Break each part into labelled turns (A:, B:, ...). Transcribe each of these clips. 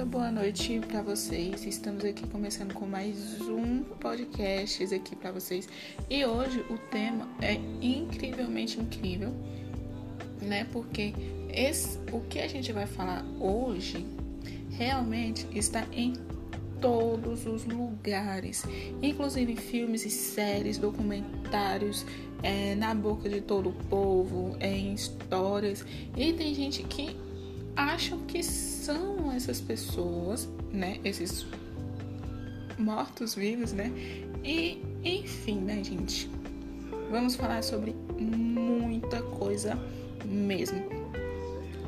A: toda boa noite para vocês. Estamos aqui começando com mais um podcast aqui para vocês. E hoje o tema é incrivelmente incrível, né? Porque esse, o que a gente vai falar hoje realmente está em todos os lugares, inclusive filmes e séries, documentários, é, na boca de todo o povo, é, em histórias. E tem gente que acham que são essas pessoas, né? Esses mortos-vivos, né? E, enfim, né, gente? Vamos falar sobre muita coisa mesmo.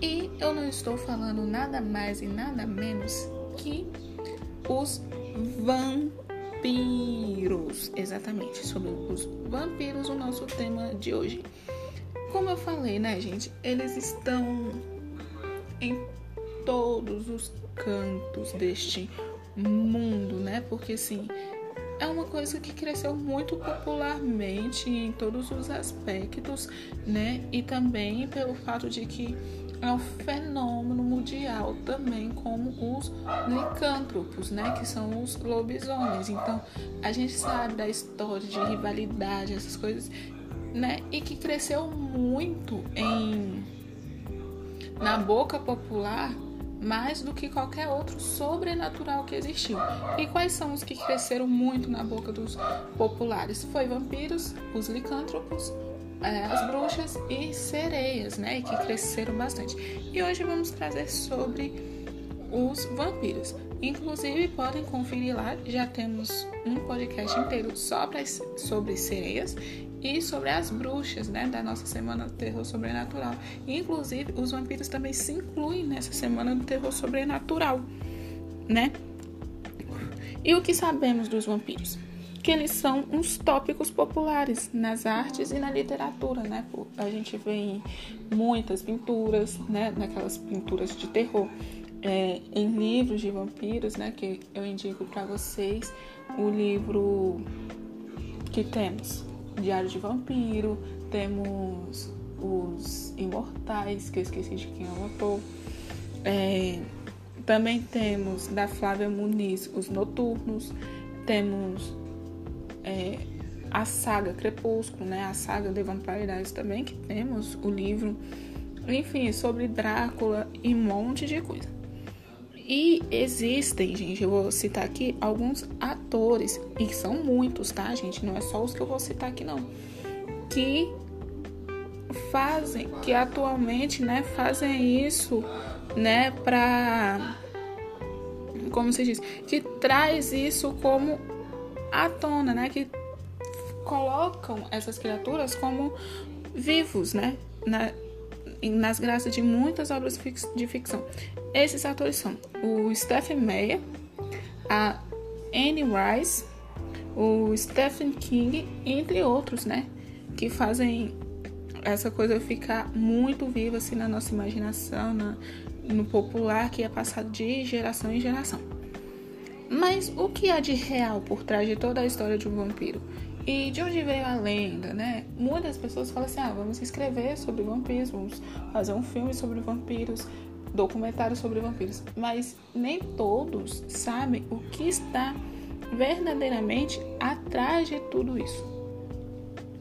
A: E eu não estou falando nada mais e nada menos que os vampiros. Exatamente, sobre os vampiros, o nosso tema de hoje. Como eu falei, né, gente? Eles estão todos os cantos deste mundo, né? Porque assim, é uma coisa que cresceu muito popularmente em todos os aspectos, né? E também pelo fato de que é um fenômeno mundial também como os licântropos, né, que são os lobisomens. Então, a gente sabe da história de rivalidade, essas coisas, né, e que cresceu muito em na boca popular mais do que qualquer outro sobrenatural que existiu. E quais são os que cresceram muito na boca dos populares? Foi vampiros, os licântropos, é, as bruxas e sereias, né? Que cresceram bastante. E hoje vamos trazer sobre os vampiros. Inclusive, podem conferir lá, já temos um podcast inteiro só pra, sobre sereias e sobre as bruxas, né, da nossa semana do terror sobrenatural. Inclusive, os vampiros também se incluem nessa semana do terror sobrenatural, né? E o que sabemos dos vampiros? Que eles são uns tópicos populares nas artes e na literatura, né? A gente vê em muitas pinturas, né? Naquelas pinturas de terror, é, em livros de vampiros, né? Que eu indico para vocês o livro que temos Diário de Vampiro, temos os Imortais, que eu esqueci de quem é o autor. É, também temos da Flávia Muniz os Noturnos, temos é, a saga Crepúsculo, né? A saga The Vampire Diaries também, que temos o livro. Enfim, sobre Drácula e um monte de coisa. E existem, gente, eu vou citar aqui alguns atores, e são muitos, tá, gente? Não é só os que eu vou citar aqui, não. Que fazem, que atualmente, né, fazem isso, né, pra. Como se diz? Que traz isso como à tona, né? Que colocam essas criaturas como vivos, né? Na, nas graças de muitas obras de ficção. Esses atores são o Stephen Meyer, a Anne Rice, o Stephen King, entre outros, né? Que fazem essa coisa ficar muito viva assim na nossa imaginação, na, no popular que é passado de geração em geração. Mas o que há de real por trás de toda a história de um vampiro? E de onde veio a lenda, né? Muitas pessoas falam assim: ah, vamos escrever sobre vampiros, vamos fazer um filme sobre vampiros, documentário sobre vampiros. Mas nem todos sabem o que está verdadeiramente atrás de tudo isso.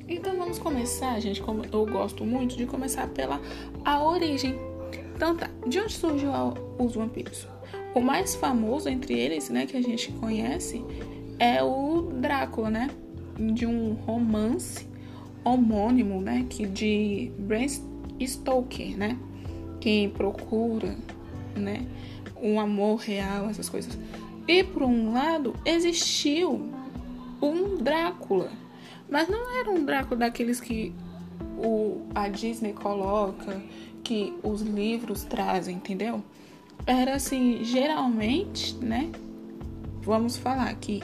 A: Então vamos começar, gente, como eu gosto muito de começar pela a origem. Então tá, de onde surgiu os vampiros? O mais famoso entre eles, né, que a gente conhece, é o Drácula, né? de um romance homônimo, né, que de Bram Stoker, né, que procura, né, um amor real, essas coisas. E por um lado existiu um Drácula, mas não era um Drácula daqueles que o, a Disney coloca, que os livros trazem, entendeu? Era assim, geralmente, né? Vamos falar que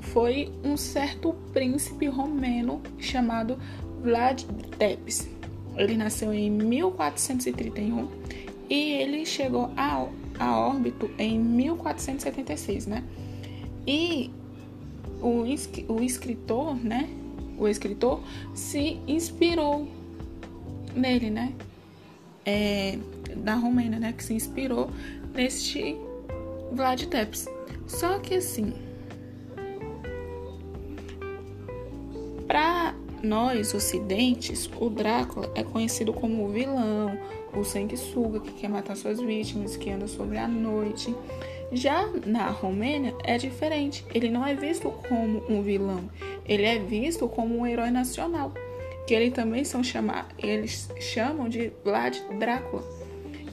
A: foi um certo príncipe romeno chamado Vlad Tepes. Ele nasceu em 1431 e ele chegou a, a órbito em 1476, né? E o, o escritor, né? O escritor se inspirou nele, né? É, da Romênia, né? Que se inspirou neste Vlad Tepes. Só que assim, nós ocidentes, o Drácula é conhecido como o vilão, o sanguessuga que quer matar suas vítimas, que anda sobre a noite. Já na Romênia é diferente. Ele não é visto como um vilão, ele é visto como um herói nacional, que eles também são chamados, eles chamam de Vlad Drácula.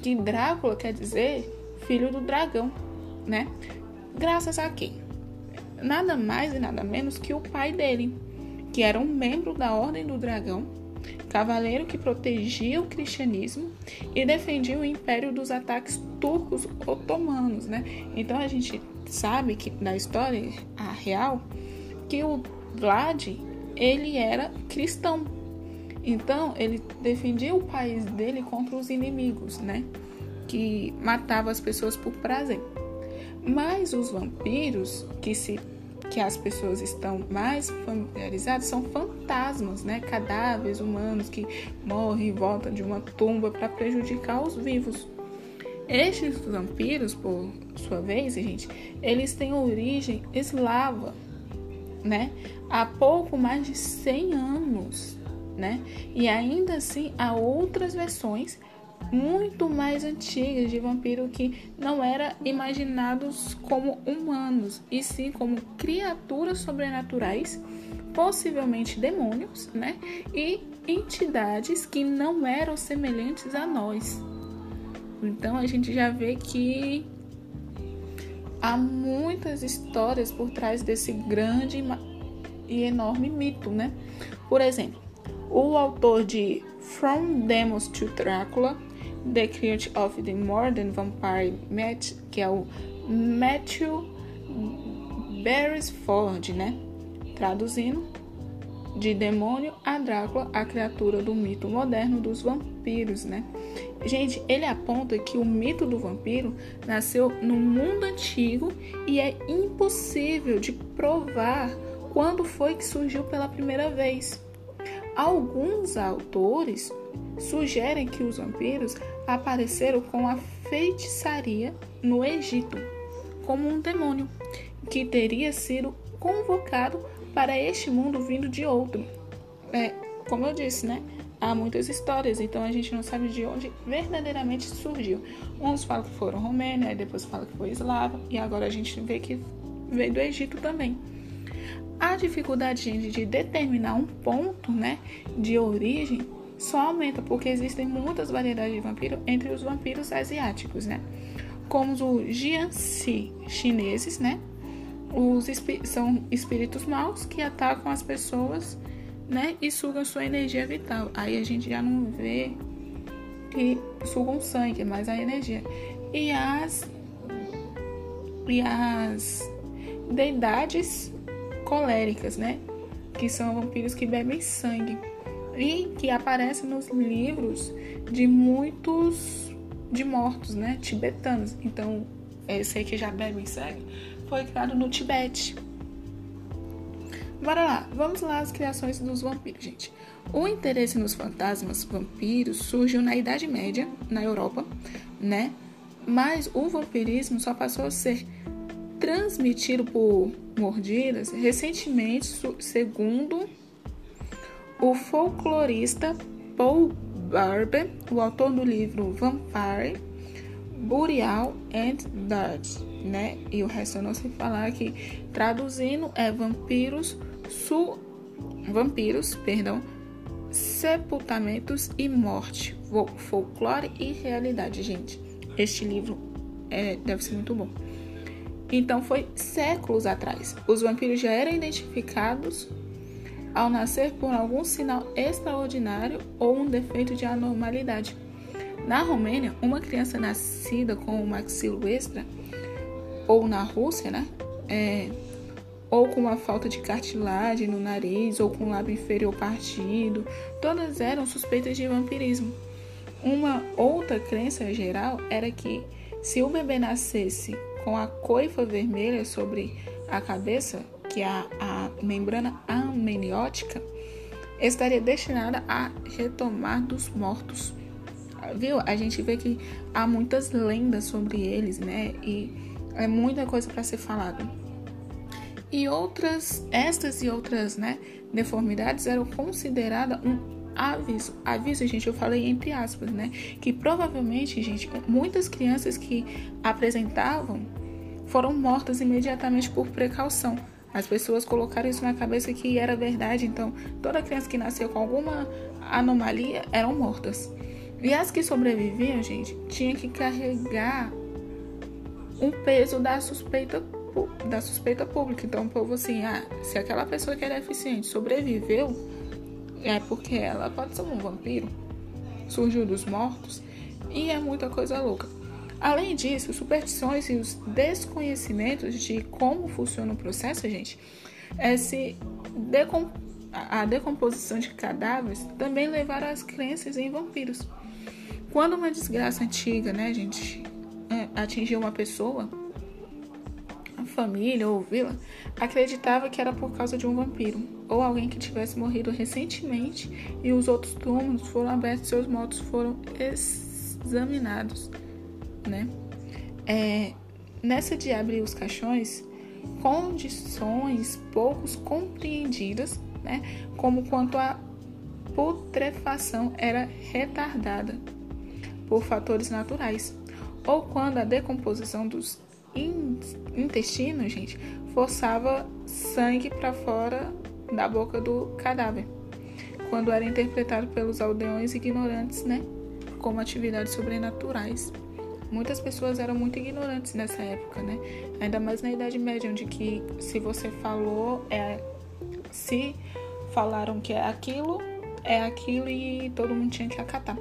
A: Que Drácula quer dizer filho do dragão, né? Graças a quem? Nada mais e nada menos que o pai dele, que era um membro da Ordem do Dragão, cavaleiro que protegia o cristianismo e defendia o império dos ataques turcos otomanos, né? Então a gente sabe que na história real que o Vlad ele era cristão. Então ele defendia o país dele contra os inimigos, né? Que matava as pessoas por prazer. Mas os vampiros que se que as pessoas estão mais familiarizadas são fantasmas, né? Cadáveres humanos que morrem e voltam de uma tumba para prejudicar os vivos. Estes vampiros, por sua vez, gente, eles têm origem eslava, né? Há pouco mais de 100 anos, né? E ainda assim há outras versões muito mais antigas de vampiro que não eram imaginados como humanos, e sim como criaturas sobrenaturais, possivelmente demônios, né? E entidades que não eram semelhantes a nós. Então a gente já vê que há muitas histórias por trás desse grande e enorme mito, né? Por exemplo, o autor de From Demos to Drácula The Cult of the Modern Vampire Matt, que é o Matthew Beresford, né? Traduzindo, de demônio a Drácula, a criatura do mito moderno dos vampiros, né? Gente, ele aponta que o mito do vampiro nasceu no mundo antigo e é impossível de provar quando foi que surgiu pela primeira vez. Alguns autores sugerem que os vampiros apareceram com a feitiçaria no Egito, como um demônio que teria sido convocado para este mundo vindo de outro. É, como eu disse, né? Há muitas histórias, então a gente não sabe de onde verdadeiramente surgiu. Uns falam que foram Romênia, aí depois falam que foi eslava, e agora a gente vê que veio do Egito também. A dificuldade, de determinar um ponto, né, de origem só aumenta porque existem muitas variedades de vampiro entre os vampiros asiáticos, né? Como os Jiangxi chineses, né? Os são espíritos maus que atacam as pessoas, né? E sugam sua energia vital. Aí a gente já não vê que sugam sangue, mas a energia. E as e as deidades coléricas, né? Que são vampiros que bebem sangue e que aparece nos livros de muitos de mortos, né, tibetanos. Então, esse aí que já bebe sangue foi criado no Tibete. Bora lá, vamos lá as criações dos vampiros, gente. O interesse nos fantasmas vampiros surgiu na Idade Média, na Europa, né? Mas o vampirismo só passou a ser transmitido por mordidas recentemente, segundo o folclorista Paul Barber, o autor do livro Vampire, Burial and Dead, né? E o resto eu não sei falar aqui. Traduzindo é vampiros, su, vampiros, perdão, sepultamentos e morte, folclore e realidade, gente. Este livro é, deve ser muito bom. Então foi séculos atrás. Os vampiros já eram identificados ao nascer por algum sinal extraordinário ou um defeito de anormalidade. Na Romênia, uma criança nascida com o maxilo extra, ou na Rússia, né? É, ou com uma falta de cartilagem no nariz, ou com o lábio inferior partido, todas eram suspeitas de vampirismo. Uma outra crença geral era que se o bebê nascesse com a coifa vermelha sobre a cabeça, que a, a membrana amniótica estaria destinada a retomar dos mortos. Viu? A gente vê que há muitas lendas sobre eles, né? E É muita coisa para ser falada. E outras, estas e outras, né, deformidades eram consideradas um aviso. Aviso, gente, eu falei entre aspas, né? Que provavelmente, gente, muitas crianças que apresentavam foram mortas imediatamente por precaução. As pessoas colocaram isso na cabeça que era verdade, então toda criança que nasceu com alguma anomalia eram mortas. E as que sobreviviam, gente, tinha que carregar um peso da suspeita da suspeita pública. Então, o povo assim, ah, se aquela pessoa que era deficiente sobreviveu, é porque ela pode ser um vampiro, surgiu dos mortos e é muita coisa louca. Além disso, superstições e os desconhecimentos de como funciona o processo, gente, decom a decomposição de cadáveres também levaram às crenças em vampiros. Quando uma desgraça antiga, né, gente, é, atingiu uma pessoa, a família ou vila acreditava que era por causa de um vampiro ou alguém que tivesse morrido recentemente e os outros túmulos foram abertos, seus mortos foram examinados, né? É, nessa de abrir os caixões, condições poucos compreendidas, né? Como quanto a putrefação era retardada por fatores naturais, ou quando a decomposição dos intestinos, gente, forçava sangue para fora da boca do cadáver, quando era interpretado pelos aldeões ignorantes, né, como atividades sobrenaturais. Muitas pessoas eram muito ignorantes nessa época, né? Ainda mais na Idade Média, onde que se você falou é se falaram que é aquilo, é aquilo e todo mundo tinha que acatar.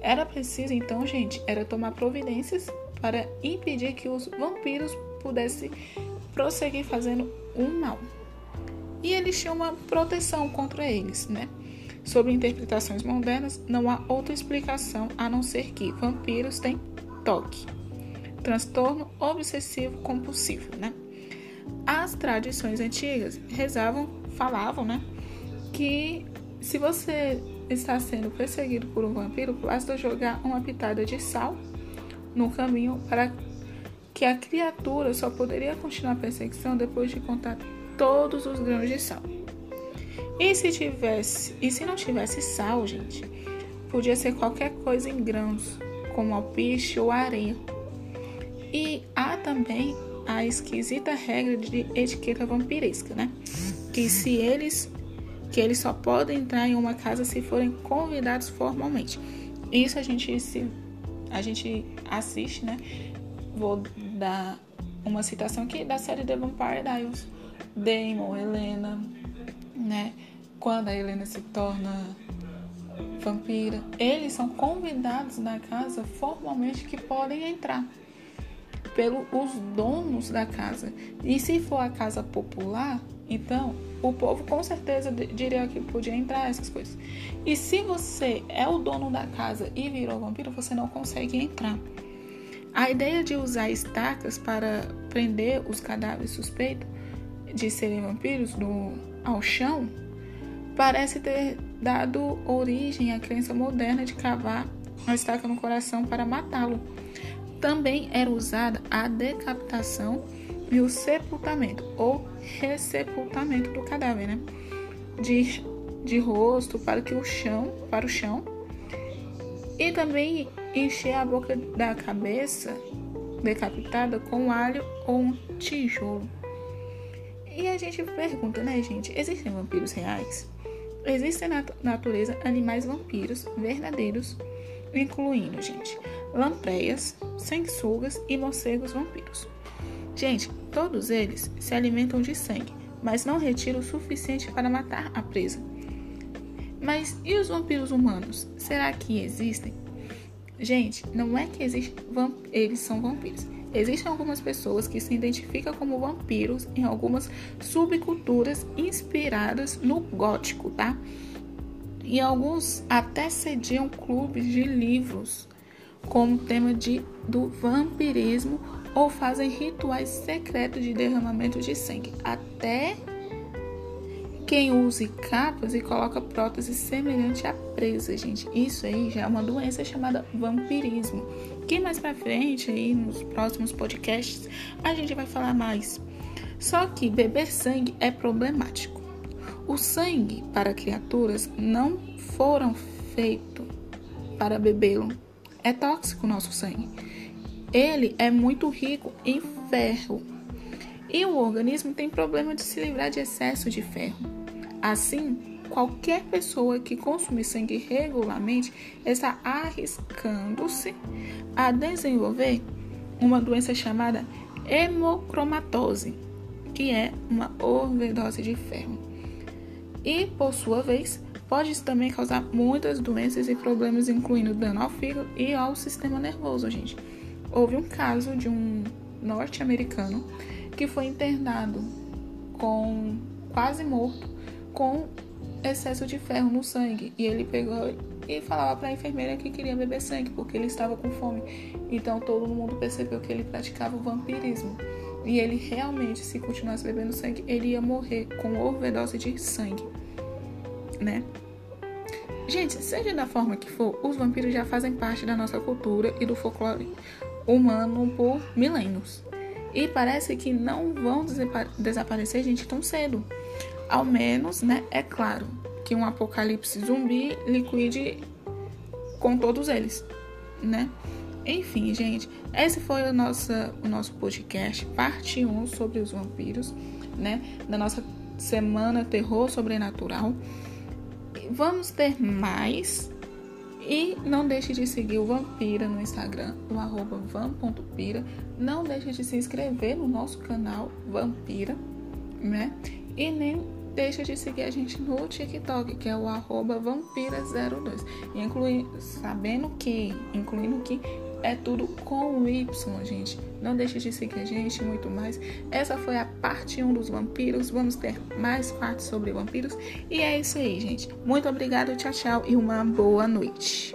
A: Era preciso então, gente, era tomar providências para impedir que os vampiros pudessem prosseguir fazendo um mal. E eles tinham uma proteção contra eles, né? Sobre interpretações modernas, não há outra explicação a não ser que vampiros têm toque, transtorno obsessivo compulsivo, né? As tradições antigas rezavam, falavam, né, que se você está sendo perseguido por um vampiro, basta jogar uma pitada de sal no caminho para que a criatura só poderia continuar a perseguição depois de contar todos os grãos de sal. E se tivesse, e se não tivesse sal, gente, podia ser qualquer coisa em grãos, como alpiche ou areia. E há também a esquisita regra de etiqueta vampiresca, né? Que se eles que eles só podem entrar em uma casa se forem convidados formalmente. Isso a gente se a gente assiste, né? Vou dar uma citação aqui da série The Vampire Diaries. Damon, Helena, né? Quando a Helena se torna vampira, eles são convidados da casa formalmente que podem entrar pelos donos da casa. E se for a casa popular, então o povo com certeza diria que podia entrar essas coisas. E se você é o dono da casa e virou vampiro, você não consegue entrar. A ideia de usar estacas para prender os cadáveres suspeitos de serem vampiros no, ao chão parece ter dado origem à crença moderna de cavar a estaca no coração para matá-lo. Também era usada a decapitação e o sepultamento ou ressepultamento do cadáver, né? De, de rosto para que o chão, para o chão, e também encher a boca da cabeça decapitada com alho ou um tijolo. E a gente pergunta, né, gente? Existem vampiros reais? Existem na natureza animais vampiros verdadeiros, incluindo, gente, lampreias, sanguessugas e morcegos vampiros. Gente, todos eles se alimentam de sangue, mas não retiram o suficiente para matar a presa. Mas e os vampiros humanos? Será que existem? Gente, não é que existem eles são vampiros. Existem algumas pessoas que se identificam como vampiros em algumas subculturas inspiradas no gótico, tá? E alguns até sediam clubes de livros como tema de, do vampirismo ou fazem rituais secretos de derramamento de sangue, até quem use capas e coloca prótese semelhante à presa, gente. Isso aí já é uma doença chamada vampirismo. Que mais pra frente, aí nos próximos podcasts, a gente vai falar mais. Só que beber sangue é problemático. O sangue para criaturas não foram feito para bebê-lo. É tóxico o nosso sangue. Ele é muito rico em ferro. E o organismo tem problema de se livrar de excesso de ferro. Assim, qualquer pessoa que consumir sangue regularmente está arriscando-se a desenvolver uma doença chamada hemocromatose, que é uma overdose de ferro. E, por sua vez, pode também causar muitas doenças e problemas, incluindo dano ao fígado e ao sistema nervoso, gente. Houve um caso de um norte-americano que foi internado com quase morto com excesso de ferro no sangue e ele pegou e falava para a enfermeira que queria beber sangue porque ele estava com fome. Então todo mundo percebeu que ele praticava o vampirismo. E ele realmente, se continuasse bebendo sangue, ele ia morrer com overdose de sangue né? Gente, seja da forma que for, os vampiros já fazem parte da nossa cultura e do folclore humano por milênios. E parece que não vão desaparecer, gente, tão cedo. Ao menos, né? É claro que um apocalipse zumbi liquide com todos eles, né? Enfim, gente, esse foi o nosso, o nosso podcast, parte 1 sobre os vampiros, né? Da nossa semana Terror Sobrenatural. Vamos ter mais. E não deixe de seguir o Vampira no Instagram, o arroba van.pira. Não deixe de se inscrever no nosso canal Vampira, né? E nem deixe de seguir a gente no TikTok, que é o arroba vampira02. Inclui, sabendo que, incluindo que é tudo com o Y, gente. Não deixe de seguir a gente, muito mais. Essa foi a parte 1 dos vampiros. Vamos ter mais partes sobre vampiros. E é isso aí, gente. Muito obrigada, tchau, tchau e uma boa noite.